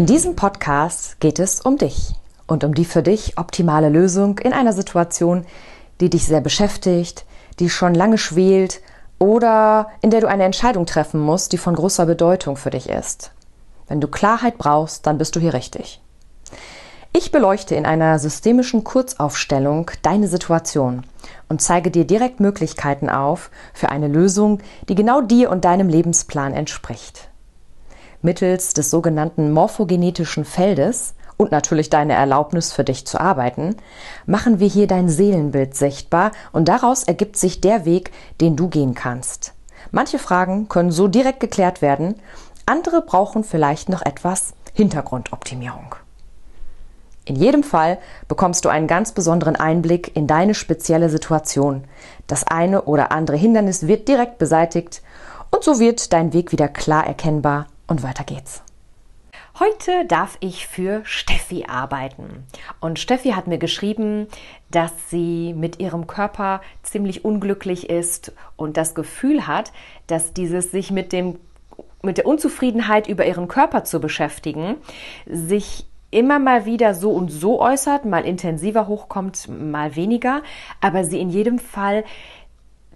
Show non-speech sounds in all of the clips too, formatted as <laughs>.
In diesem Podcast geht es um dich und um die für dich optimale Lösung in einer Situation, die dich sehr beschäftigt, die schon lange schwelt oder in der du eine Entscheidung treffen musst, die von großer Bedeutung für dich ist. Wenn du Klarheit brauchst, dann bist du hier richtig. Ich beleuchte in einer systemischen Kurzaufstellung deine Situation und zeige dir direkt Möglichkeiten auf für eine Lösung, die genau dir und deinem Lebensplan entspricht mittels des sogenannten morphogenetischen Feldes und natürlich deine Erlaubnis für dich zu arbeiten, machen wir hier dein Seelenbild sichtbar und daraus ergibt sich der Weg, den du gehen kannst. Manche Fragen können so direkt geklärt werden, andere brauchen vielleicht noch etwas Hintergrundoptimierung. In jedem Fall bekommst du einen ganz besonderen Einblick in deine spezielle Situation. Das eine oder andere Hindernis wird direkt beseitigt und so wird dein Weg wieder klar erkennbar und weiter geht's. Heute darf ich für Steffi arbeiten. Und Steffi hat mir geschrieben, dass sie mit ihrem Körper ziemlich unglücklich ist und das Gefühl hat, dass dieses sich mit dem mit der Unzufriedenheit über ihren Körper zu beschäftigen, sich immer mal wieder so und so äußert, mal intensiver hochkommt, mal weniger, aber sie in jedem Fall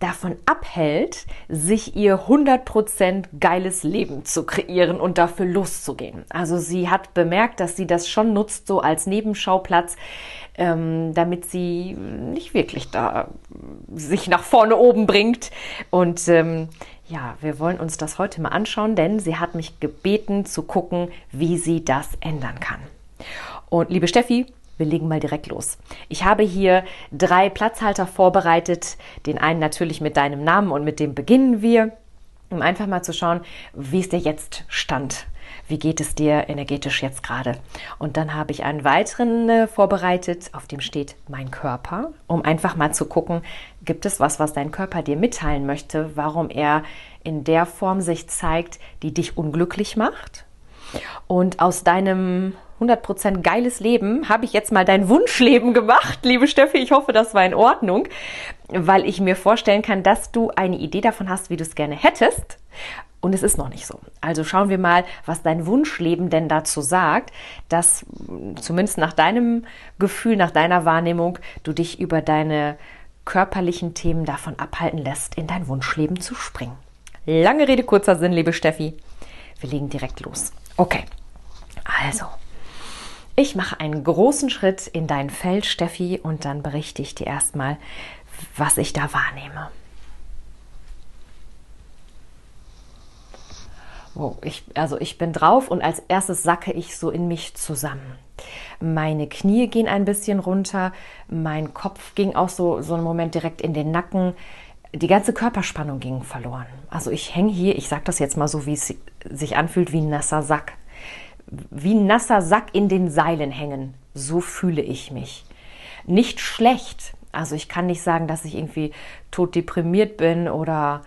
davon abhält, sich ihr 100% geiles Leben zu kreieren und dafür loszugehen. Also sie hat bemerkt, dass sie das schon nutzt, so als Nebenschauplatz, ähm, damit sie nicht wirklich da sich nach vorne oben bringt. Und ähm, ja, wir wollen uns das heute mal anschauen, denn sie hat mich gebeten zu gucken, wie sie das ändern kann. Und liebe Steffi, wir legen mal direkt los. Ich habe hier drei Platzhalter vorbereitet. Den einen natürlich mit deinem Namen und mit dem beginnen wir, um einfach mal zu schauen, wie ist der jetzt Stand? Wie geht es dir energetisch jetzt gerade? Und dann habe ich einen weiteren äh, vorbereitet, auf dem steht mein Körper, um einfach mal zu gucken, gibt es was, was dein Körper dir mitteilen möchte, warum er in der Form sich zeigt, die dich unglücklich macht? Und aus deinem 100% geiles Leben, habe ich jetzt mal dein Wunschleben gemacht, liebe Steffi. Ich hoffe, das war in Ordnung, weil ich mir vorstellen kann, dass du eine Idee davon hast, wie du es gerne hättest. Und es ist noch nicht so. Also schauen wir mal, was dein Wunschleben denn dazu sagt, dass zumindest nach deinem Gefühl, nach deiner Wahrnehmung, du dich über deine körperlichen Themen davon abhalten lässt, in dein Wunschleben zu springen. Lange Rede, kurzer Sinn, liebe Steffi. Wir legen direkt los. Okay. Also, ich mache einen großen Schritt in dein Feld, Steffi, und dann berichte ich dir erstmal, was ich da wahrnehme. Oh, ich, also ich bin drauf und als erstes sacke ich so in mich zusammen. Meine Knie gehen ein bisschen runter, mein Kopf ging auch so, so einen Moment direkt in den Nacken. Die ganze Körperspannung ging verloren. Also ich hänge hier, ich sage das jetzt mal so, wie es sich anfühlt, wie ein nasser Sack wie ein nasser Sack in den Seilen hängen. So fühle ich mich. Nicht schlecht. Also ich kann nicht sagen, dass ich irgendwie toddeprimiert bin oder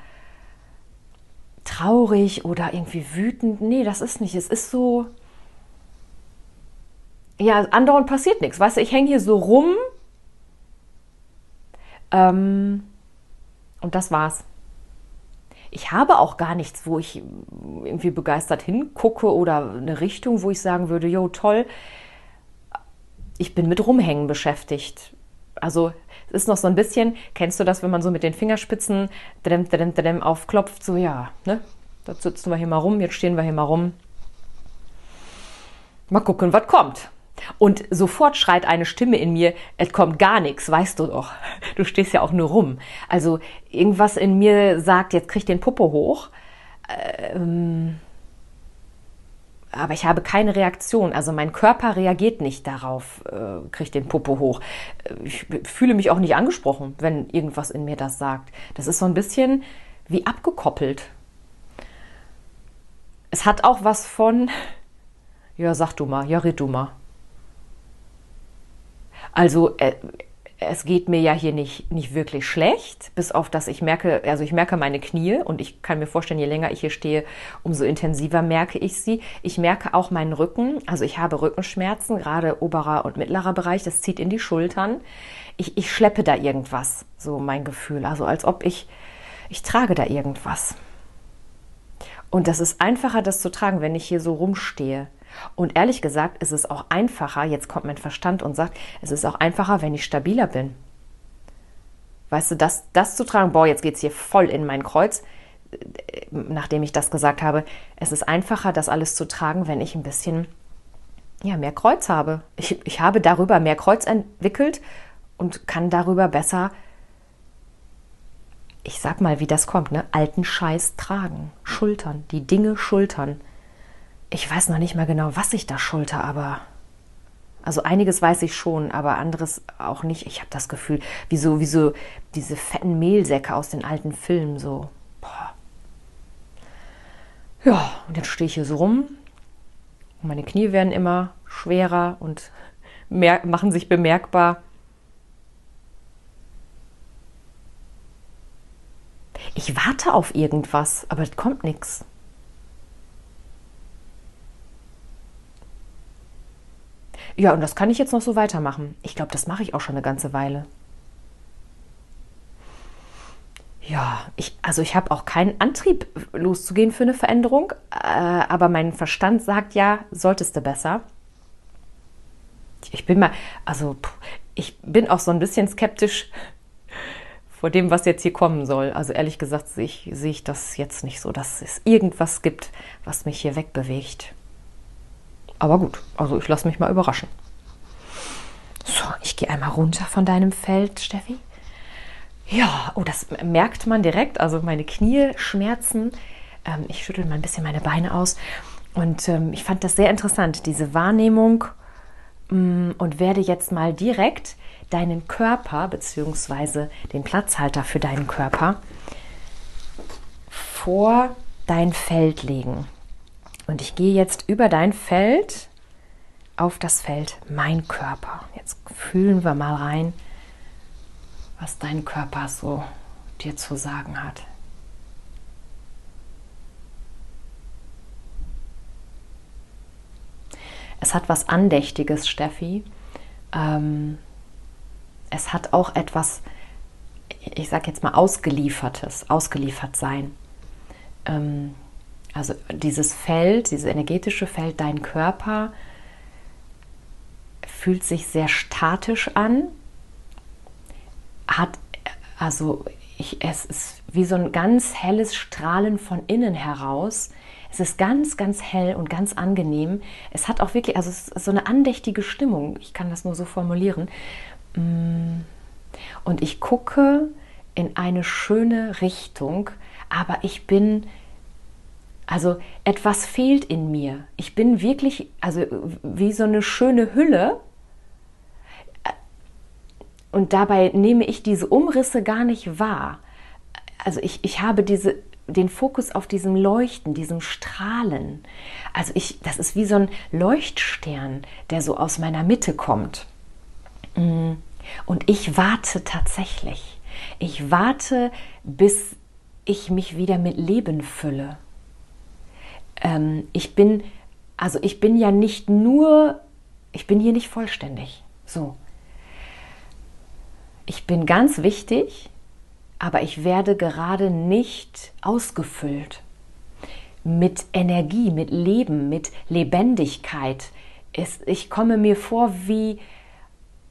traurig oder irgendwie wütend. Nee, das ist nicht. Es ist so. Ja, andauernd passiert nichts. Weißt du, ich hänge hier so rum. Ähm, und das war's ich habe auch gar nichts, wo ich irgendwie begeistert hingucke oder eine Richtung, wo ich sagen würde, jo, toll, ich bin mit Rumhängen beschäftigt. Also es ist noch so ein bisschen, kennst du das, wenn man so mit den Fingerspitzen drem, drem, drem aufklopft, so ja, ne? Da sitzen wir hier mal rum, jetzt stehen wir hier mal rum. Mal gucken, was kommt. Und sofort schreit eine Stimme in mir, es kommt gar nichts, weißt du doch. Du stehst ja auch nur rum. Also irgendwas in mir sagt, jetzt krieg den Puppe hoch. Ähm, aber ich habe keine Reaktion. Also mein Körper reagiert nicht darauf, äh, kriegt den Puppe hoch. Ich fühle mich auch nicht angesprochen, wenn irgendwas in mir das sagt. Das ist so ein bisschen wie abgekoppelt. es hat auch was von, ja, sag du mal, ja, red du mal. Also, äh, es geht mir ja hier nicht, nicht wirklich schlecht, bis auf dass ich merke, also ich merke meine Knie und ich kann mir vorstellen, je länger ich hier stehe, umso intensiver merke ich sie. Ich merke auch meinen Rücken, also ich habe Rückenschmerzen, gerade oberer und mittlerer Bereich, das zieht in die Schultern. Ich, ich schleppe da irgendwas, so mein Gefühl, also als ob ich, ich trage da irgendwas. Und das ist einfacher, das zu tragen, wenn ich hier so rumstehe. Und ehrlich gesagt ist es auch einfacher, jetzt kommt mein Verstand und sagt, es ist auch einfacher, wenn ich stabiler bin. Weißt du, das, das zu tragen, boah, jetzt geht es hier voll in mein Kreuz, nachdem ich das gesagt habe, es ist einfacher, das alles zu tragen, wenn ich ein bisschen ja, mehr Kreuz habe. Ich, ich habe darüber mehr Kreuz entwickelt und kann darüber besser, ich sag mal, wie das kommt, ne? alten Scheiß tragen, schultern, die Dinge schultern ich weiß noch nicht mal genau, was ich da schulter, aber also einiges weiß ich schon, aber anderes auch nicht. Ich habe das Gefühl, wie so, wie so diese fetten Mehlsäcke aus den alten Filmen, so. Boah. Ja, und jetzt stehe ich hier so rum. Meine Knie werden immer schwerer und <laughs> mehr, machen sich bemerkbar. Ich warte auf irgendwas, aber es kommt nichts. Ja, und das kann ich jetzt noch so weitermachen. Ich glaube, das mache ich auch schon eine ganze Weile. Ja, ich, also ich habe auch keinen Antrieb loszugehen für eine Veränderung, äh, aber mein Verstand sagt ja, solltest du besser. Ich bin mal, also ich bin auch so ein bisschen skeptisch vor dem, was jetzt hier kommen soll. Also ehrlich gesagt sehe ich, sehe ich das jetzt nicht so, dass es irgendwas gibt, was mich hier wegbewegt. Aber gut, also ich lasse mich mal überraschen. So, ich gehe einmal runter von deinem Feld, Steffi. Ja, oh, das merkt man direkt. Also meine Knie schmerzen. Ähm, ich schüttel mal ein bisschen meine Beine aus. Und ähm, ich fand das sehr interessant, diese Wahrnehmung. Ähm, und werde jetzt mal direkt deinen Körper bzw. den Platzhalter für deinen Körper vor dein Feld legen. Und ich gehe jetzt über dein Feld auf das Feld mein Körper. Jetzt fühlen wir mal rein, was dein Körper so dir zu sagen hat. Es hat was Andächtiges, Steffi. Ähm, es hat auch etwas, ich sag jetzt mal, Ausgeliefertes, ausgeliefert sein. Ähm, also dieses Feld, dieses energetische Feld, dein Körper fühlt sich sehr statisch an, hat also ich, es ist wie so ein ganz helles Strahlen von innen heraus. Es ist ganz, ganz hell und ganz angenehm. Es hat auch wirklich, also es ist so eine andächtige Stimmung. Ich kann das nur so formulieren. Mm. Und ich gucke in eine schöne Richtung, aber ich bin also etwas fehlt in mir. Ich bin wirklich, also wie so eine schöne Hülle. Und dabei nehme ich diese Umrisse gar nicht wahr. Also ich, ich habe diese, den Fokus auf diesem Leuchten, diesem Strahlen. Also ich, das ist wie so ein Leuchtstern, der so aus meiner Mitte kommt. Mm. Und ich warte tatsächlich. Ich warte, bis ich mich wieder mit Leben fülle ähm, ich bin, also ich bin ja nicht nur, ich bin hier nicht vollständig. So. Ich bin ganz wichtig, aber ich werde gerade nicht ausgefüllt mit Energie, mit Leben, mit Lebendigkeit. Es, ich komme mir vor wie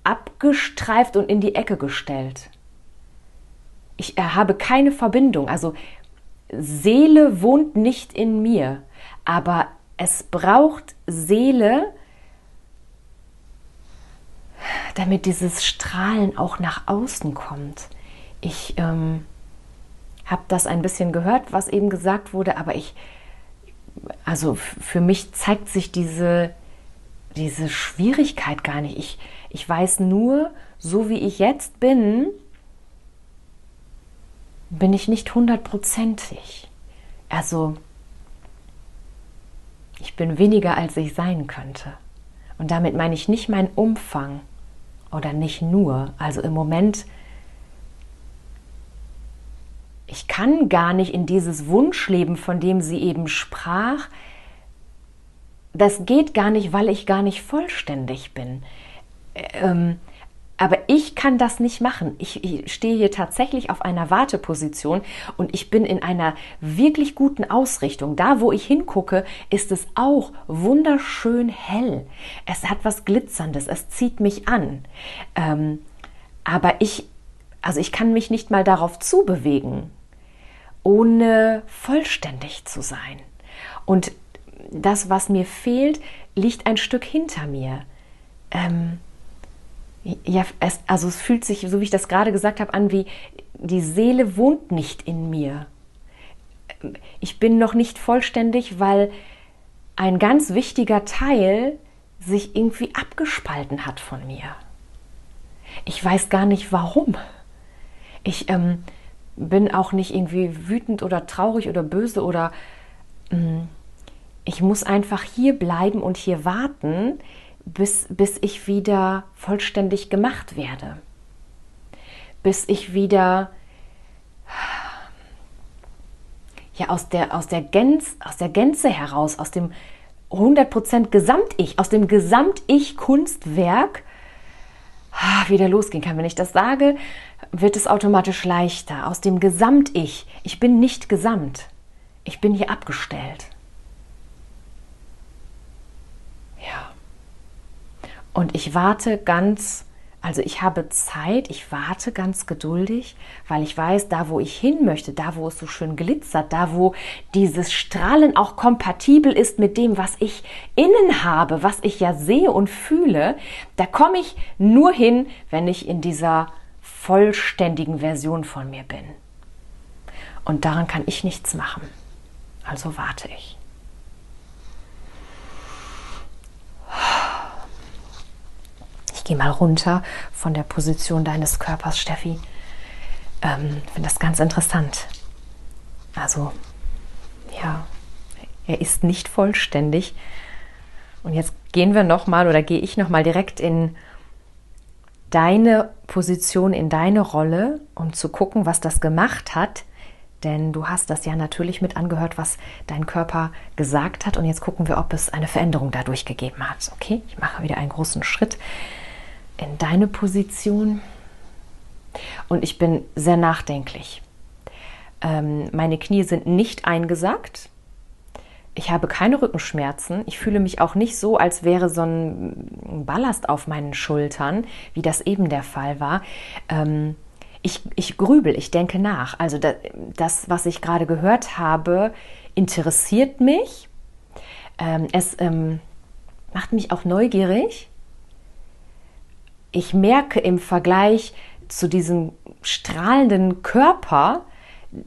abgestreift und in die Ecke gestellt. Ich habe keine Verbindung. Also Seele wohnt nicht in mir aber es braucht Seele, damit dieses Strahlen auch nach außen kommt. Ich ähm, habe das ein bisschen gehört, was eben gesagt wurde, aber ich, also für mich zeigt sich diese, diese Schwierigkeit gar nicht. Ich, ich weiß nur, so wie ich jetzt bin, bin ich nicht hundertprozentig. Also ich bin weniger, als ich sein könnte. Und damit meine ich nicht meinen Umfang oder nicht nur. Also im Moment, ich kann gar nicht in dieses Wunschleben, von dem sie eben sprach, das geht gar nicht, weil ich gar nicht vollständig bin. Ähm, aber ich kann das nicht machen. Ich, stehe hier tatsächlich auf einer Warteposition und ich bin in einer wirklich guten Ausrichtung. Da, wo ich hingucke, ist es auch wunderschön hell. Es hat was Glitzerndes, es zieht mich an. Ähm, aber ich, also ich kann mich nicht mal darauf zubewegen, ohne vollständig zu sein. Und das, was mir fehlt, liegt ein Stück hinter mir. Ähm, ja, es, also es fühlt sich, so wie ich das gerade gesagt habe, an wie die Seele wohnt nicht in mir. Ich bin noch nicht vollständig, weil ein ganz wichtiger Teil sich irgendwie abgespalten hat von mir. Ich weiß gar nicht warum. Ich ähm, bin auch nicht irgendwie wütend oder traurig oder böse oder mh, mm, ich muss einfach hier bleiben und hier warten, bis, bis ich wieder vollständig gemacht werde. Bis ich wieder ja, aus, der, aus, der Gänz, aus der Gänze heraus, aus dem 100% Gesamt-Ich, aus dem Gesamt-Ich-Kunstwerk ah, wieder losgehen kann. Wenn ich das sage, wird es automatisch leichter. Aus dem Gesamt-Ich. Ich bin nicht gesamt. Ich bin hier abgestellt. Und ich warte ganz, also ich habe Zeit, ich warte ganz geduldig, weil ich weiß, da wo ich hin möchte, da wo es so schön glitzert, da wo dieses Strahlen auch kompatibel ist mit dem, was ich innen habe, was ich ja sehe und fühle, da komme ich nur hin, wenn ich in dieser vollständigen Version von mir bin. Und daran kann ich nichts machen. Also warte ich. Geh mal runter von der Position deines Körpers, Steffi. Ähm, finde das ganz interessant. Also, ja, er ist nicht vollständig. Und jetzt gehen wir nochmal oder gehe ich nochmal direkt in deine Position, in deine Rolle, um zu gucken, was das gemacht hat. Denn du hast das ja natürlich mit angehört, was dein Körper gesagt hat. Und jetzt gucken wir, ob es eine Veränderung dadurch gegeben hat. Okay, ich mache wieder einen großen Schritt in deine Position und ich bin sehr nachdenklich. Ähm, meine Knie sind nicht eingesackt. Ich habe keine Rückenschmerzen. Ich fühle mich auch nicht so, als wäre so ein Ballast auf meinen Schultern, wie das eben der Fall war. Ähm, ich, ich grübel, ich denke nach. Also das, das was ich gerade gehört habe, interessiert mich. Ähm, es ähm, macht mich auch neugierig ich merke im Vergleich zu diesem strahlenden Körper,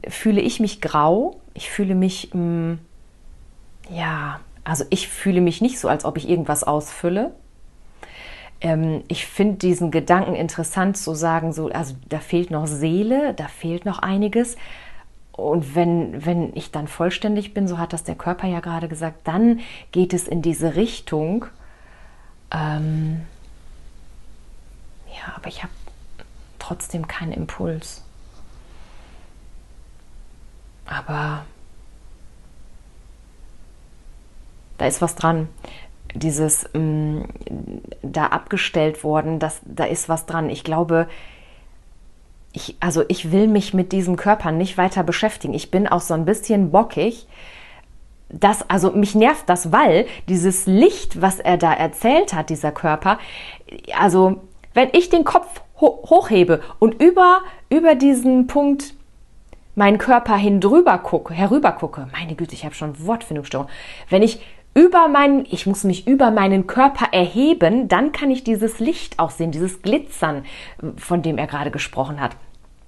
fühle ich mich grau. Ich fühle mich, mh, mm, ja, also ich fühle mich nicht so, als ob ich irgendwas ausfülle. Ähm, ich finde diesen Gedanken interessant zu sagen, so, also da fehlt noch Seele, da fehlt noch einiges. Und wenn, wenn ich dann vollständig bin, so hat das der Körper ja gerade gesagt, dann geht es in diese Richtung. Ähm, ja, aber ich habe trotzdem keinen Impuls. Aber da ist was dran. Dieses mh, mm, da abgestellt worden, das, da ist was dran. Ich glaube, ich, also ich will mich mit diesem Körper nicht weiter beschäftigen. Ich bin auch so ein bisschen bockig. Das, also mich nervt das, weil dieses Licht, was er da erzählt hat, dieser Körper, also wenn ich den Kopf ho hochhebe und über, über diesen Punkt meinen Körper hin drüber gucke, herüber gucke, meine Güte, ich habe schon Wortfindungsstörung. Wenn ich über meinen, ich muss mich über meinen Körper erheben, dann kann ich dieses Licht auch sehen, dieses Glitzern, von dem er gerade gesprochen hat.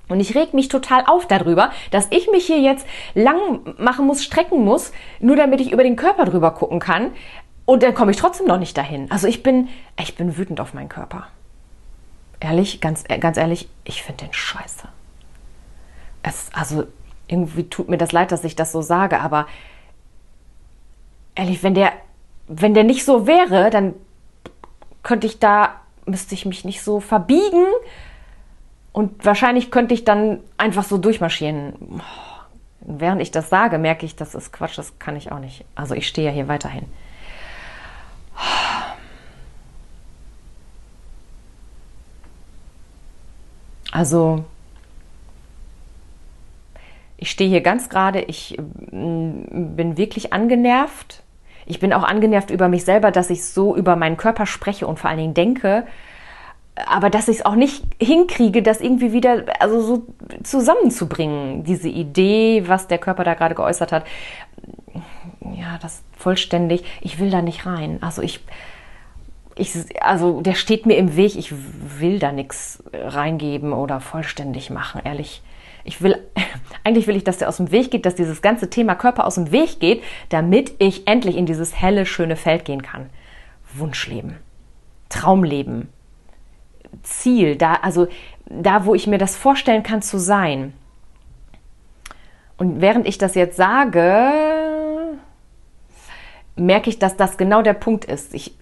Und ich reg mich total auf darüber, dass ich mich hier jetzt lang machen muss, strecken muss, nur damit ich über den Körper drüber gucken kann. Und dann komme ich trotzdem noch nicht dahin. Also ich bin, ich bin wütend auf meinen Körper ehrlich, ganz, äh, ganz ehrlich, ich finde den scheiße. Es, also irgendwie tut mir das leid, dass ich das so sage, aber ehrlich, wenn der wenn der nicht so wäre, dann könnte ich da, müsste ich mich nicht so verbiegen und wahrscheinlich könnte ich dann einfach so durchmarschieren. Während ich das sage, merke ich, das ist Quatsch, das kann ich auch nicht. Also ich stehe ja hier weiterhin. Also ich stehe hier ganz gerade, ich mm, bin wirklich angenervt. Ich bin auch angenervt über mich selber, dass ich so über meinen Körper spreche und vor allen Dingen denke, aber dass ich es auch nicht hinkriege, das irgendwie wieder also so zusammenzubringen, diese Idee, was der Körper da gerade geäußert hat. Ja, das vollständig, ich will da nicht rein. Also ich, ich, also der steht mir im Weg, ich will da nichts reingeben oder vollständig machen, ehrlich. Ich will, <laughs> eigentlich will ich, dass der aus dem Weg geht, dass dieses ganze Thema Körper aus dem Weg geht, damit ich endlich in dieses helle, schöne Feld gehen kann. Wunschleben, Traumleben, Ziel, da, also da, wo ich mir das vorstellen kann zu sein. Und während ich das jetzt sage, merke ich, dass das genau der Punkt ist. Ich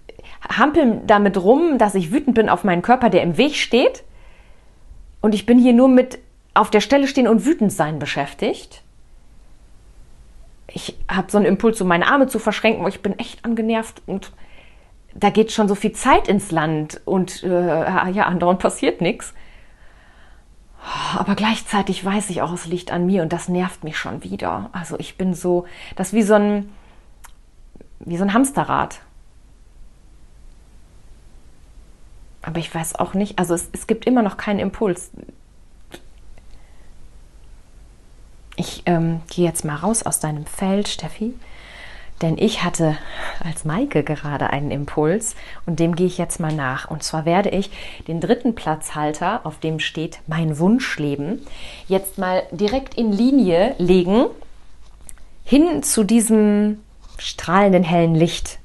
hampel damit rum, dass ich wütend bin auf meinen Körper, der im Weg steht. Und ich bin hier nur mit auf der Stelle stehen und wütend sein beschäftigt. Ich habe so einen Impuls, so meine Arme zu verschränken, weil ich bin echt angenervt und da geht schon so viel Zeit ins Land und äh, ja, andauernd passiert nichts. Aber gleichzeitig weiß ich auch, es liegt an mir und das nervt mich schon wieder. Also ich bin so, das ist wie so ein, wie so ein Hamsterrad. Aber ich weiß auch nicht, also es, es gibt immer noch keinen Impuls. Ich ähm, gehe jetzt mal raus aus deinem Feld, Steffi. Denn ich hatte als Maike gerade einen Impuls und dem gehe ich jetzt mal nach. Und zwar werde ich den dritten Platzhalter, auf dem steht mein Wunschleben, jetzt mal direkt in Linie legen hin zu diesem strahlenden hellen Licht,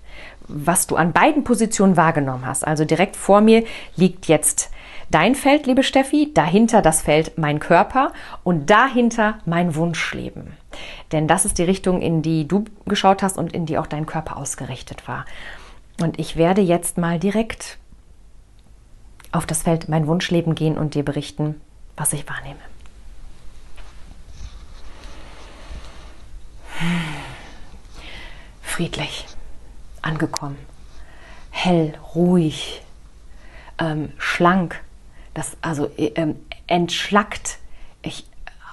was du an beiden Positionen wahrgenommen hast. Also direkt vor mir liegt jetzt dein Feld, liebe Steffi, dahinter das Feld mein Körper und dahinter mein Wunschleben. Denn das ist die Richtung, in die du geschaut hast und in die auch dein Körper ausgerichtet war. Und ich werde jetzt mal direkt auf das Feld mein Wunschleben gehen und dir berichten, was ich wahrnehme. Friedlich, angekommen, hell, ruhig, ähm, schlank, das also ähm, entschlackt. Ich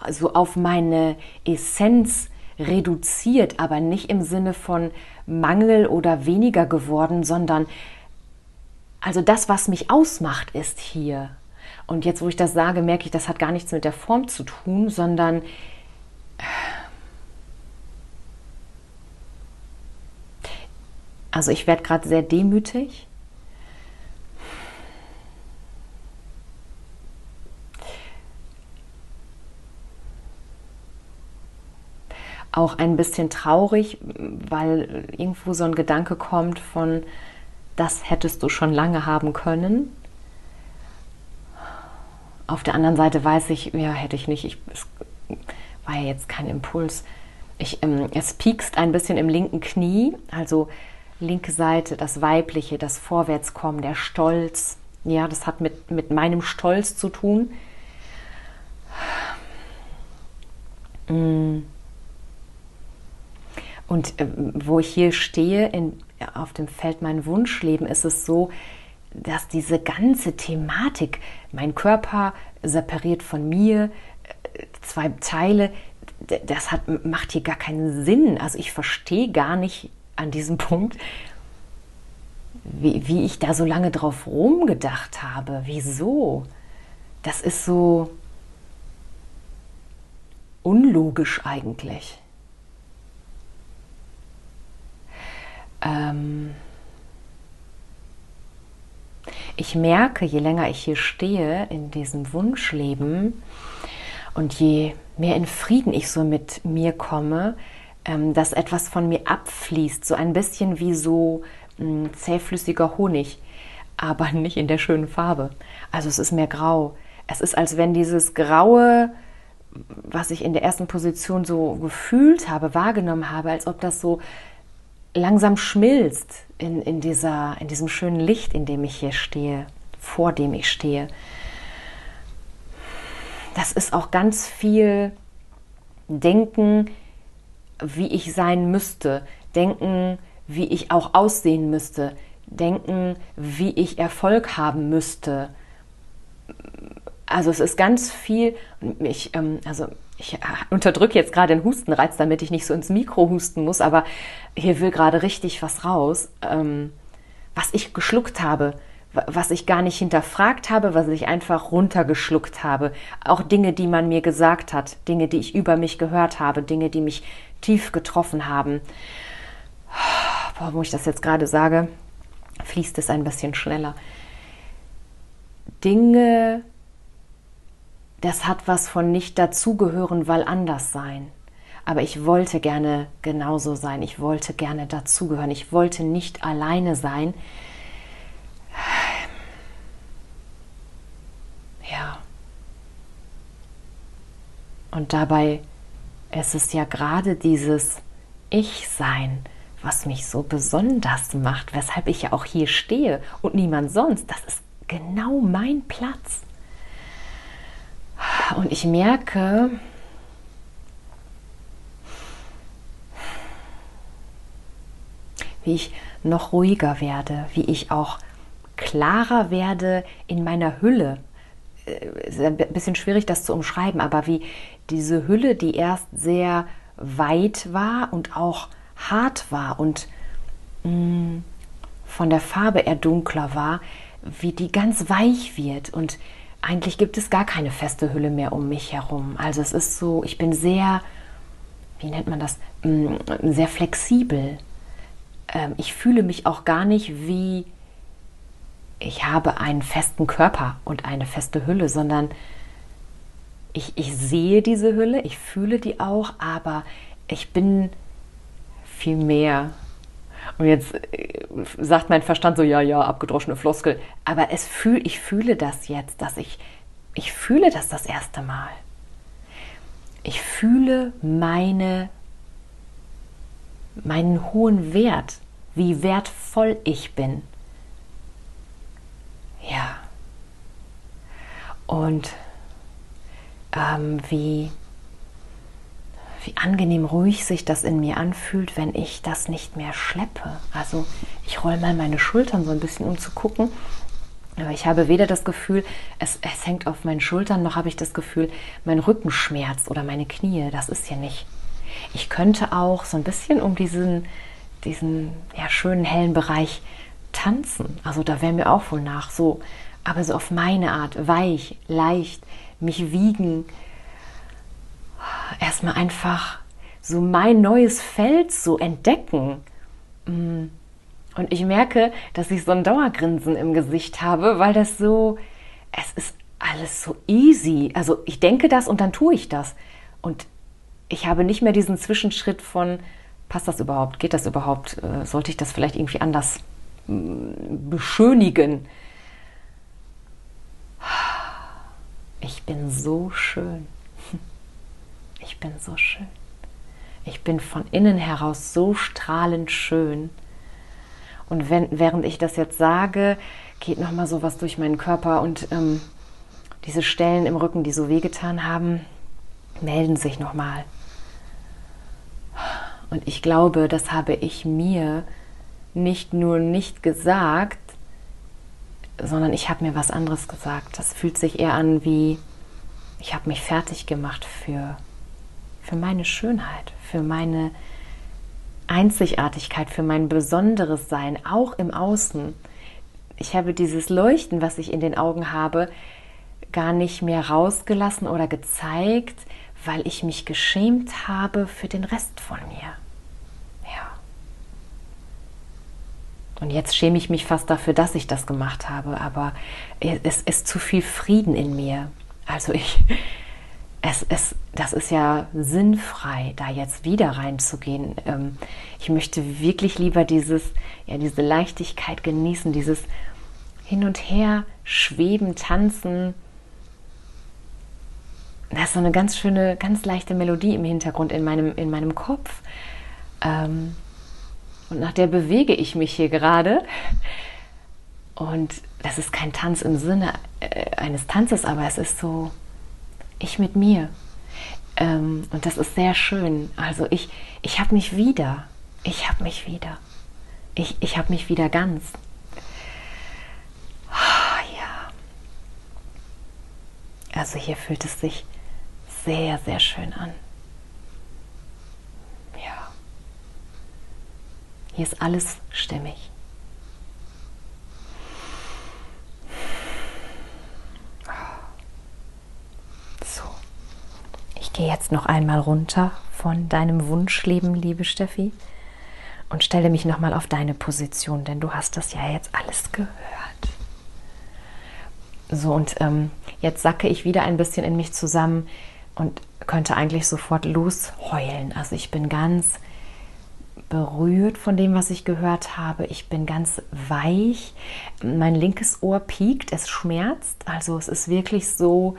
so auf meine Essenz reduziert, aber nicht im Sinne von Mangel oder weniger geworden, sondern also das, was mich ausmacht, ist hier. Und jetzt, wo ich das sage, merke ich, das hat gar nichts mit der Form zu tun, sondern also ich werde gerade sehr demütig auch ein bisschen traurig, weil irgendwo so ein Gedanke kommt von, das hättest du schon lange haben können. Auf der anderen Seite weiß ich, ja, hätte ich nicht. Ich, es war ja jetzt kein Impuls. Ich, ähm, es piekst ein bisschen im linken Knie, also linke Seite, das Weibliche, das Vorwärtskommen, der Stolz. Ja, das hat mit, mit meinem Stolz zu tun. Mm. Und äh, wo ich hier stehe, in, auf dem Feld mein Wunschleben, ist es so, dass diese ganze Thematik, mein Körper separiert von mir, äh, zwei Teile, das hat, macht hier gar keinen Sinn. Also ich verstehe gar nicht an diesem Punkt, wie, wie ich da so lange drauf rumgedacht habe. Wieso? Das ist so unlogisch eigentlich. ähm, ich merke, je länger ich hier stehe in diesem Wunschleben und je mehr in Frieden ich so mit mir komme, ähm, dass etwas von mir abfließt, so ein bisschen wie so mh, hm, zähflüssiger Honig, aber <laughs> nicht in der schönen Farbe. Also es ist mehr grau. Es ist, als wenn dieses graue, was ich in der ersten Position so gefühlt habe, wahrgenommen habe, als ob das so langsam schmilzt in, in, dieser, in diesem schönen Licht, in dem ich hier stehe, vor dem ich stehe. Das ist auch ganz viel Denken, wie ich sein müsste, Denken, wie ich auch aussehen müsste, Denken, wie ich Erfolg haben müsste. Also es ist ganz viel, ich, ähm, also ich äh, unterdrücke jetzt gerade den Hustenreiz, damit ich nicht so ins Mikro husten muss, aber hier will gerade richtig was raus, ähm, was ich geschluckt habe, was ich gar nicht hinterfragt habe, was ich einfach runtergeschluckt habe. Auch Dinge, die man mir gesagt hat, Dinge, die ich über mich gehört habe, Dinge, die mich tief getroffen haben. Wo ich das jetzt gerade sage, fließt es ein bisschen schneller. Dinge, das hat was von nicht dazugehören, weil anders sein. Aber ich wollte gerne genauso sein. Ich wollte gerne dazugehören. Ich wollte nicht alleine sein. Ja. Und dabei ist es ja gerade dieses Ich-Sein, was mich so besonders macht, weshalb ich ja auch hier stehe und niemand sonst. Das ist genau mein Platz. Und ich merke, wie ich noch ruhiger werde, wie ich auch klarer werde in meiner Hülle. Es ist ein bisschen schwierig, das zu umschreiben, aber wie diese Hülle, die erst sehr weit war und auch hart war und mh, mm, von der Farbe eher dunkler war, wie die ganz weich wird und eigentlich gibt es gar keine feste Hülle mehr um mich herum. Also es ist so, ich bin sehr, wie nennt man das, mm, sehr flexibel. Ähm, ich fühle mich auch gar nicht wie, ich habe einen festen Körper und eine feste Hülle, sondern ich, ich sehe diese Hülle, ich fühle die auch, aber ich bin viel mehr und jetzt äh, sagt mein Verstand so, ja, ja, abgedroschene Floskel. Aber es fühl, ich fühle das jetzt, dass ich, ich fühle das das erste Mal. Ich fühle meine, meinen hohen Wert, wie wertvoll ich bin. Ja. Und ähm, wie wie angenehm ruhig sich das in mir anfühlt, wenn ich das nicht mehr schleppe. Also ich roll mal meine Schultern so ein bisschen, um zu gucken. Aber ich habe weder das Gefühl, es, es hängt auf meinen Schultern, noch habe ich das Gefühl, mein Rücken schmerzt oder meine Knie. Das ist ja nicht. Ich könnte auch so ein bisschen um diesen, diesen ja, schönen hellen Bereich tanzen. Also da wäre mir auch wohl nach. So, aber so auf meine Art, weich, leicht, mich wiegen, erstmal einfach so mein neues Feld so entdecken. Mm. Und ich merke, dass ich so ein Dauergrinsen im Gesicht habe, weil das so, es ist alles so easy. Also ich denke das und dann tue ich das. Und ich habe nicht mehr diesen Zwischenschritt von, passt das überhaupt? Geht das überhaupt? Äh, sollte ich das vielleicht irgendwie anders mm, beschönigen? Ich bin so schön <laughs> ich bin so schön. Ich bin von innen heraus so strahlend schön. Und wenn, während ich das jetzt sage, geht nochmal so was durch meinen Körper und ähm, diese Stellen im Rücken, die so wehgetan haben, melden sich nochmal. Und ich glaube, das habe ich mir nicht nur nicht gesagt, sondern ich habe mir was anderes gesagt. Das fühlt sich eher an wie, ich habe mich fertig gemacht für für meine Schönheit, für meine Einzigartigkeit, für mein besonderes Sein, auch im Außen. Ich habe dieses Leuchten, was ich in den Augen habe, gar nicht mehr rausgelassen oder gezeigt, weil ich mich geschämt habe für den Rest von mir. Und jetzt schäme ich mich fast dafür, dass ich das gemacht habe, aber es ist zu viel Frieden in mir. Also ich, es, es, das ist ja sinnfrei, da jetzt wieder reinzugehen. Ähm, ich möchte wirklich lieber dieses, ja, diese Leichtigkeit genießen, dieses Hin und Her schweben, tanzen. Da ist so eine ganz schöne, ganz leichte Melodie im Hintergrund in meinem, in meinem Kopf. Ähm, und nach der bewege ich mich hier gerade. Und das ist kein Tanz im Sinne äh, eines Tanzes, aber es ist so ich mit mir. Ähm, und das ist sehr schön. Also ich, ich habe mich wieder. Ich habe mich wieder. Ich, ich habe mich wieder ganz. Oh, ja. Also hier fühlt es sich sehr, sehr schön an. Hier ist alles stimmig. Ich gehe jetzt noch einmal runter von deinem Wunschleben, liebe Steffi, und stelle mich nochmal auf deine Position, denn du hast das ja jetzt alles gehört. So, und ähm, jetzt sacke ich wieder ein bisschen in mich zusammen und könnte eigentlich sofort losheulen. Also ich bin ganz berührt von dem, was ich gehört habe. Ich bin ganz weich. Mein linkes Ohr piekt, es schmerzt. Also es ist wirklich so,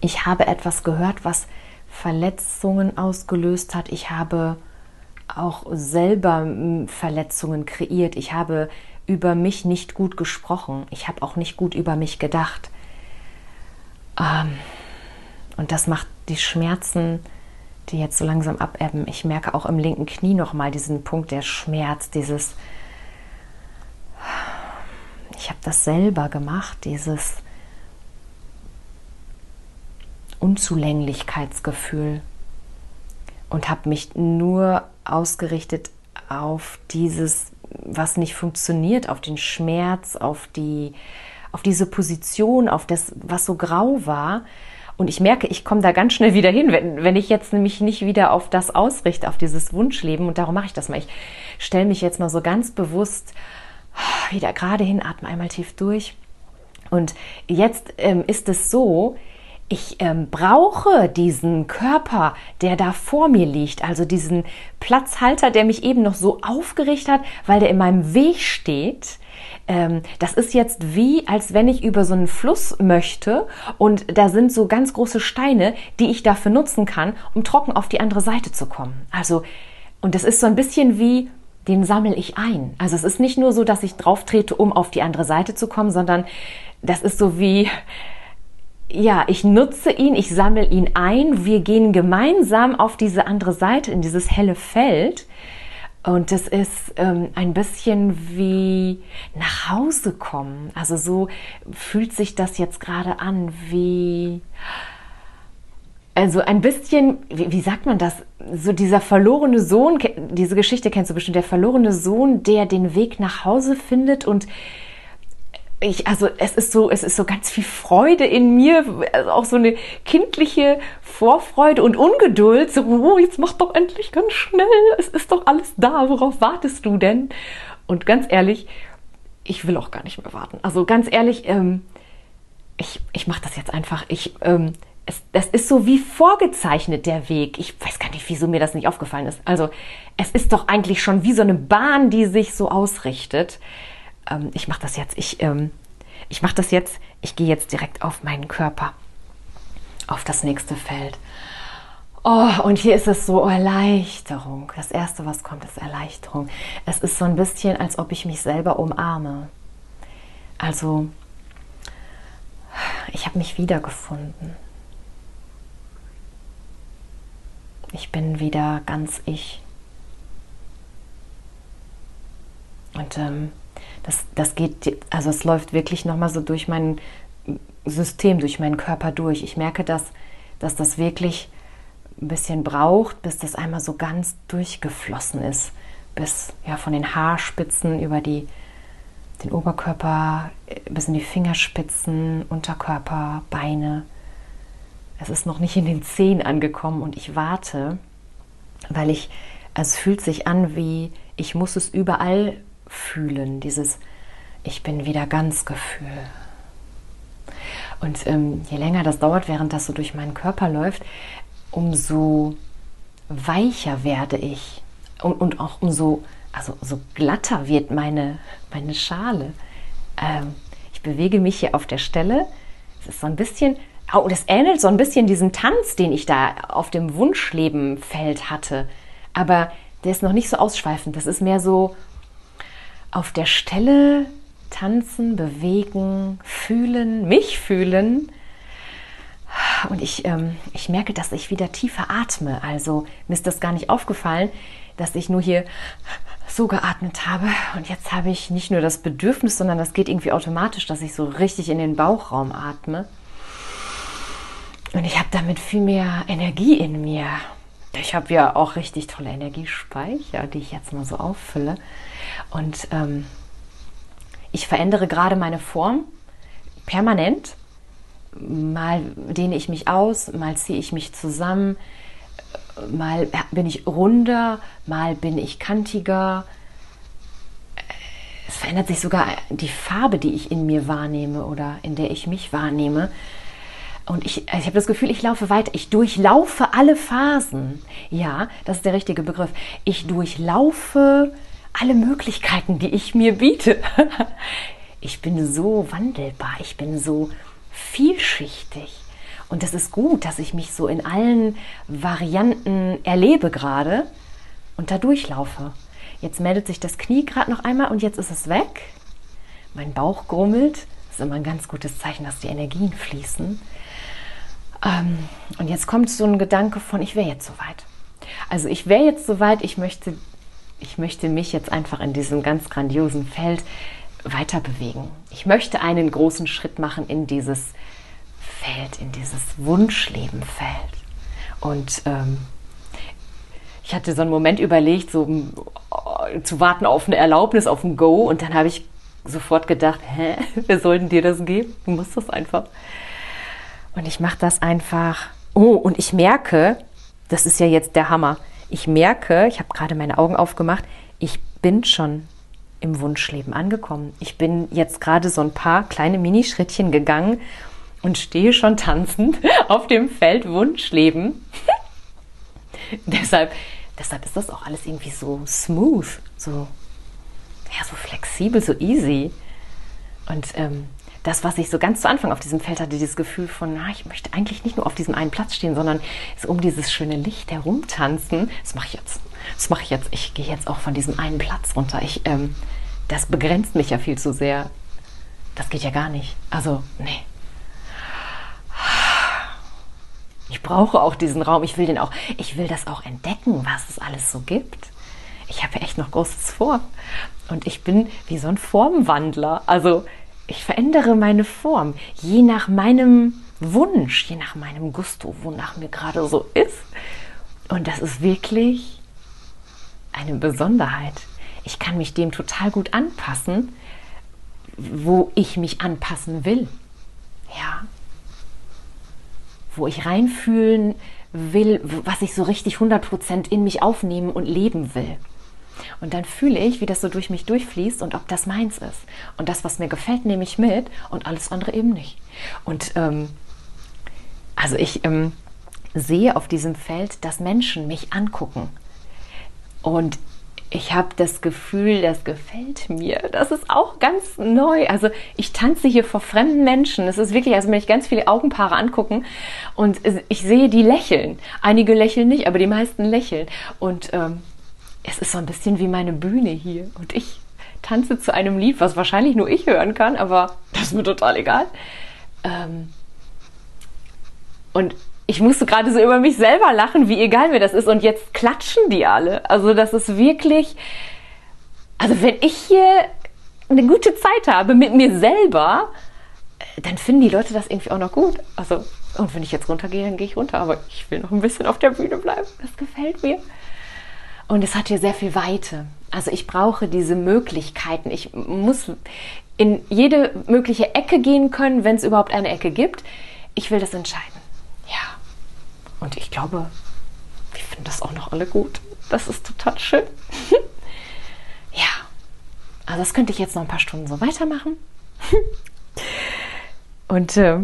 ich habe etwas gehört, was Verletzungen ausgelöst hat. Ich habe auch selber hm, Verletzungen kreiert. Ich habe über mich nicht gut gesprochen. Ich habe auch nicht gut über mich gedacht. Ähm, und das macht die Schmerzen, die jetzt so langsam abebben. Ich merke auch im linken Knie nochmal diesen Punkt der Schmerz, dieses, ich habe das selber gemacht, dieses, Unzulänglichkeitsgefühl und habe mich nur ausgerichtet auf dieses, was nicht funktioniert, auf den Schmerz, auf die, auf diese Position, auf das, was so grau war. Und ich merke, ich komme da ganz schnell wieder hin, wenn, wenn ich jetzt nämlich nicht wieder auf das ausrichte, auf dieses Wunschleben. Und darum mache ich das mal. Ich stelle mich jetzt mal so ganz bewusst wieder gerade hin, atme einmal tief durch. Und jetzt ähm, ist es so, ich ähm, brauche diesen Körper, der da vor mir liegt, also diesen Platzhalter, der mich eben noch so aufgerichtet hat, weil der in meinem Weg steht. Ähm, das ist jetzt wie, als wenn ich über so einen Fluss möchte und da sind so ganz große Steine, die ich dafür nutzen kann, um trocken auf die andere Seite zu kommen. Also, und das ist so ein bisschen wie, den sammle ich ein. Also es ist nicht nur so, dass ich drauf trete, um auf die andere Seite zu kommen, sondern das ist so wie, ja, ich nutze ihn, ich sammle ihn ein, wir gehen gemeinsam auf diese andere Seite, in dieses helle Feld. Und das ist ähm, ein bisschen wie nach Hause kommen. Also so fühlt sich das jetzt gerade an, wie, also ein bisschen, wie, wie, sagt man das? So dieser verlorene Sohn, diese Geschichte kennst du bestimmt, der verlorene Sohn, der den Weg nach Hause findet und ich, also es ist so, es ist so ganz viel Freude in mir, also auch so eine kindliche Vorfreude und Ungeduld. So, oh, jetzt mach doch endlich ganz schnell. Es ist doch alles da. Worauf wartest du denn? Und ganz ehrlich, ich will auch gar nicht mehr warten. Also ganz ehrlich, ähm, ich, ich mache das jetzt einfach. Ich, ähm, es, das ist so wie vorgezeichnet der Weg. Ich weiß gar nicht, wieso mir das nicht aufgefallen ist. Also es ist doch eigentlich schon wie so eine Bahn, die sich so ausrichtet ähm, ich mache das jetzt, ich, ähm, ich mache das jetzt, ich gehe jetzt direkt auf meinen Körper, auf das nächste Feld. Oh, und hier ist es so Erleichterung. Das erste, was kommt, ist Erleichterung. Es ist so ein bisschen, als ob ich mich selber umarme. Also, ich habe mich wiedergefunden. Ich bin wieder ganz ich. Und ähm, das, das geht, also es läuft wirklich nochmal so durch mein System, durch meinen Körper durch. Ich merke, dass, dass das wirklich ein bisschen braucht, bis das einmal so ganz durchgeflossen ist. Bis ja von den Haarspitzen über die, den Oberkörper, bis in die Fingerspitzen, Unterkörper, Beine. Es ist noch nicht in den Zehen angekommen und ich warte, weil ich, also es fühlt sich an wie, ich muss es überall fühlen, dieses Ich bin wieder ganz Gefühl. Und ähm, je länger das dauert, während das so durch meinen Körper läuft, umso weicher werde ich und, und auch umso also so glatter wird meine, meine Schale. Ähm, ich bewege mich hier auf der Stelle. Es ist so ein bisschen, oh, das ähnelt so ein bisschen diesem Tanz, den ich da auf dem Wunschlebenfeld hatte. Aber der ist noch nicht so ausschweifend. Das ist mehr so auf der Stelle tanzen, bewegen, fühlen, mich fühlen. Und ich, ähm, ich merke, dass ich wieder tiefer atme. Also mir ist das gar nicht aufgefallen, dass ich nur hier so geatmet habe. Und jetzt habe ich nicht nur das Bedürfnis, sondern das geht irgendwie automatisch, dass ich so richtig in den Bauchraum atme. Und ich habe damit viel mehr Energie in mir. Ich habe ja auch richtig tolle Energiespeicher, die ich jetzt mal so auffülle. Und ähm, ich verändere gerade meine Form permanent. Mal dehne ich mich aus, mal ziehe ich mich zusammen, mal bin ich runder, mal bin ich kantiger. Es verändert sich sogar die Farbe, die ich in mir wahrnehme oder in der ich mich wahrnehme. Und ich, ich habe das Gefühl, ich laufe weiter. Ich durchlaufe alle Phasen. Ja, das ist der richtige Begriff. Ich durchlaufe alle Möglichkeiten, die ich mir biete. <laughs> Ich bin so wandelbar. Ich bin so vielschichtig. Und das ist gut, dass ich mich so in allen Varianten erlebe gerade und da durchlaufe. Jetzt meldet sich das Knie gerade noch einmal und jetzt ist es weg. Mein Bauch grummelt. Das ist immer ein ganz gutes Zeichen, dass die Energien fließen. Ähm, und jetzt kommt so ein Gedanke von, ich wäre jetzt soweit. Also ich wäre jetzt soweit, ich möchte, ich möchte mich jetzt einfach in diesem ganz grandiosen Feld weiter bewegen. Ich möchte einen großen Schritt machen in dieses Feld, in dieses Wunschlebenfeld. Und ähm, ich hatte so einen Moment überlegt, so äh, zu warten auf eine Erlaubnis, auf ein Go. Und dann habe ich sofort gedacht, hä, <laughs> wer soll denn dir das geben? Du musst das einfach. Und ich mache das einfach. Oh, und ich merke, das ist ja jetzt der Hammer. Ich merke, ich habe gerade meine Augen aufgemacht, ich bin schon im Wunschleben angekommen. Ich bin jetzt gerade so ein paar kleine Minischrittchen gegangen und stehe schon tanzend <laughs> auf dem Feld Wunschleben. <laughs> deshalb, deshalb ist das auch alles irgendwie so smooth, so, ja, so flexibel, so easy. Und ähm, das, was ich so ganz zu Anfang auf diesem Feld hatte, dieses Gefühl von, na, ich möchte eigentlich nicht nur auf diesem einen Platz stehen, sondern so um dieses schöne Licht herumtanzen. Das mache ich jetzt. Das mache ich jetzt. Ich gehe jetzt auch von diesem einen Platz runter. Ich, ähm, das begrenzt mich ja viel zu sehr. Das geht ja gar nicht. Also, nee. Ich brauche auch diesen Raum. Ich will den auch. Ich will das auch entdecken, was es alles so gibt. Ich habe echt noch Großes vor. Und ich bin wie so ein Formwandler. Also ich verändere meine Form, je nach meinem Wunsch, je nach meinem Gusto, wonach mir gerade so ist. Und das ist wirklich eine Besonderheit. Ich kann mich dem total gut anpassen, wo ich mich anpassen will. Ja. Wo ich reinfühlen will, was ich so richtig 100% in mich aufnehmen und leben will. Und dann fühle ich, wie das so durch mich durchfließt und ob das meins ist. Und das, was mir gefällt, nehme ich mit und alles andere eben nicht. Und ähm, also ich ähm, sehe auf diesem Feld, dass Menschen mich angucken. Und ich habe das Gefühl, das gefällt mir. Das ist auch ganz neu. Also ich tanze hier vor fremden Menschen. Es ist wirklich, also wenn ich ganz viele Augenpaare angucken und ich sehe die lächeln. Einige lächeln nicht, aber die meisten lächeln. Und ähm, es ist so ein bisschen wie meine Bühne hier und ich tanze zu einem Lied, was wahrscheinlich nur ich hören kann, aber das ist mir total egal. Ähm und ich musste gerade so über mich selber lachen, wie egal mir das ist. Und jetzt klatschen die alle. Also das ist wirklich, also wenn ich hier eine gute Zeit habe mit mir selber, dann finden die Leute das irgendwie auch noch gut. Also, und wenn ich jetzt runtergehe, dann gehe ich runter. Aber ich will noch ein bisschen auf der Bühne bleiben. Das gefällt mir. Und es hat hier sehr viel Weite. Also ich brauche diese Möglichkeiten. Ich muss in jede mögliche Ecke gehen können, wenn es überhaupt eine Ecke gibt. Ich will das entscheiden. Ja. Und ich glaube, wir finden das auch noch alle gut. Das ist total schön. <laughs> ja. Also das könnte ich jetzt noch ein paar Stunden so weitermachen. <laughs> Und äh,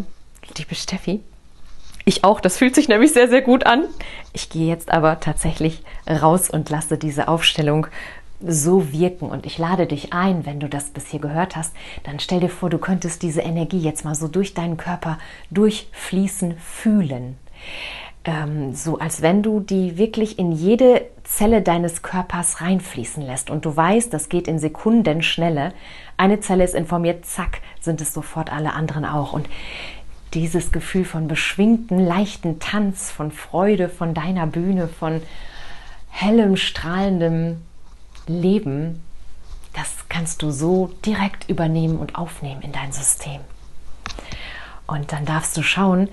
liebe Steffi, ich auch, das fühlt sich nämlich sehr, sehr gut an. Ich gehe jetzt aber tatsächlich raus und lasse diese Aufstellung so wirken und ich lade dich ein, wenn du das bis hier gehört hast, dann stell dir vor, du könntest diese Energie jetzt mal so durch deinen Körper durchfließen fühlen. ähm, so als wenn du die wirklich in jede Zelle deines Körpers reinfließen lässt. Und du weißt, das geht in Sekundenschnelle. Eine Zelle ist informiert, zack, sind es sofort alle anderen auch. Und dieses Gefühl von beschwingten, leichten Tanz, von Freude, von deiner Bühne, von hellem, strahlendem Leben, das kannst du so direkt übernehmen und aufnehmen in dein System. Und dann darfst du schauen,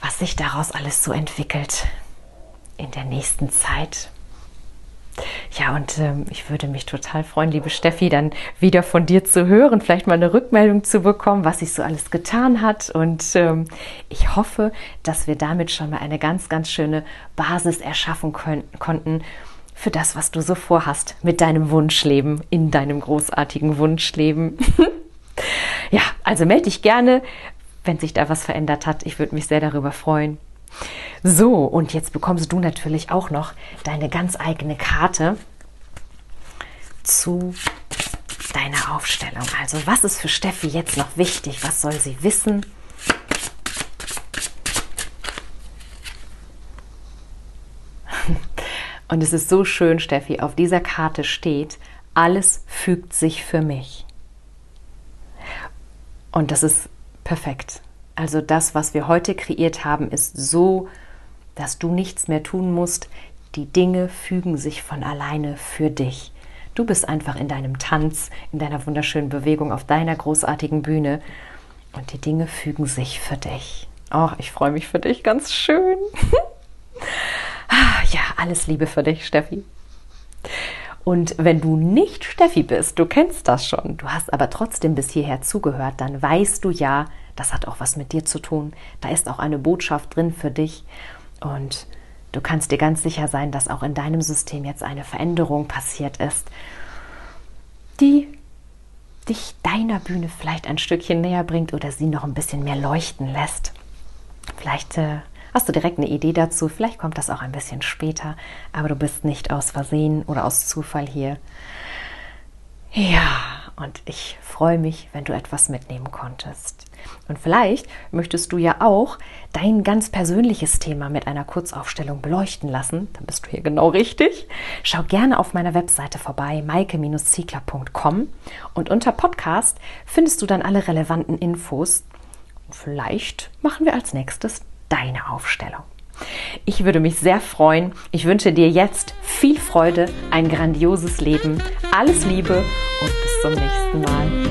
was sich daraus alles so entwickelt in der nächsten Zeit. Ja, und ähm, ich würde mich total freuen, liebe Steffi, dann wieder von dir zu hören, vielleicht mal eine Rückmeldung zu bekommen, was sich so alles getan hat. Und ähm, ich hoffe, dass wir damit schon mal eine ganz, ganz schöne Basis erschaffen können, konnten für das, was du so vorhast mit deinem Wunschleben, in deinem großartigen Wunschleben. <laughs> ja, also melde dich gerne, wenn sich da was verändert hat. Ich würde mich sehr darüber freuen. So, und jetzt bekommst du natürlich auch noch deine ganz eigene Karte zu deiner Aufstellung. Also, was ist für Steffi jetzt noch wichtig? Was soll sie wissen? <laughs> Und es ist so schön, Steffi, auf dieser Karte steht, alles fügt sich für mich. Und das ist perfekt. Also das, was wir heute kreiert haben, ist so, dass du nichts mehr tun musst. Die Dinge fügen sich von alleine für dich. Du bist einfach in deinem Tanz, in deiner wunderschönen Bewegung auf deiner großartigen Bühne und die Dinge fügen sich für dich. Oh, ich freue mich für dich ganz schön. <laughs> Ah, ja, alles Liebe für dich, Steffi. Und wenn du nicht Steffi bist, du kennst das schon, du hast aber trotzdem bis hierher zugehört, dann weißt du ja, das hat auch was mit dir zu tun. Da ist auch eine Botschaft drin für dich. Und du kannst dir ganz sicher sein, dass auch in deinem System jetzt eine Veränderung passiert ist, die dich deiner Bühne vielleicht ein Stückchen näher bringt oder sie noch ein bisschen mehr leuchten lässt. Vielleicht äh, hast du direkt eine Idee dazu, vielleicht kommt das auch ein bisschen später, aber du bist nicht aus Versehen oder aus Zufall hier. Ja, und ich freue mich, wenn du etwas mitnehmen konntest. Und vielleicht möchtest du ja auch dein ganz persönliches Thema mit einer Kurzaufstellung beleuchten lassen. Dann bist du hier genau richtig. Schau gerne auf meiner Webseite vorbei, maike-ziegler.com. Und unter Podcast findest du dann alle relevanten Infos. Und vielleicht machen wir als nächstes deine Aufstellung. Ich würde mich sehr freuen. Ich wünsche dir jetzt viel Freude, ein grandioses Leben. Alles Liebe und bis zum nächsten Mal.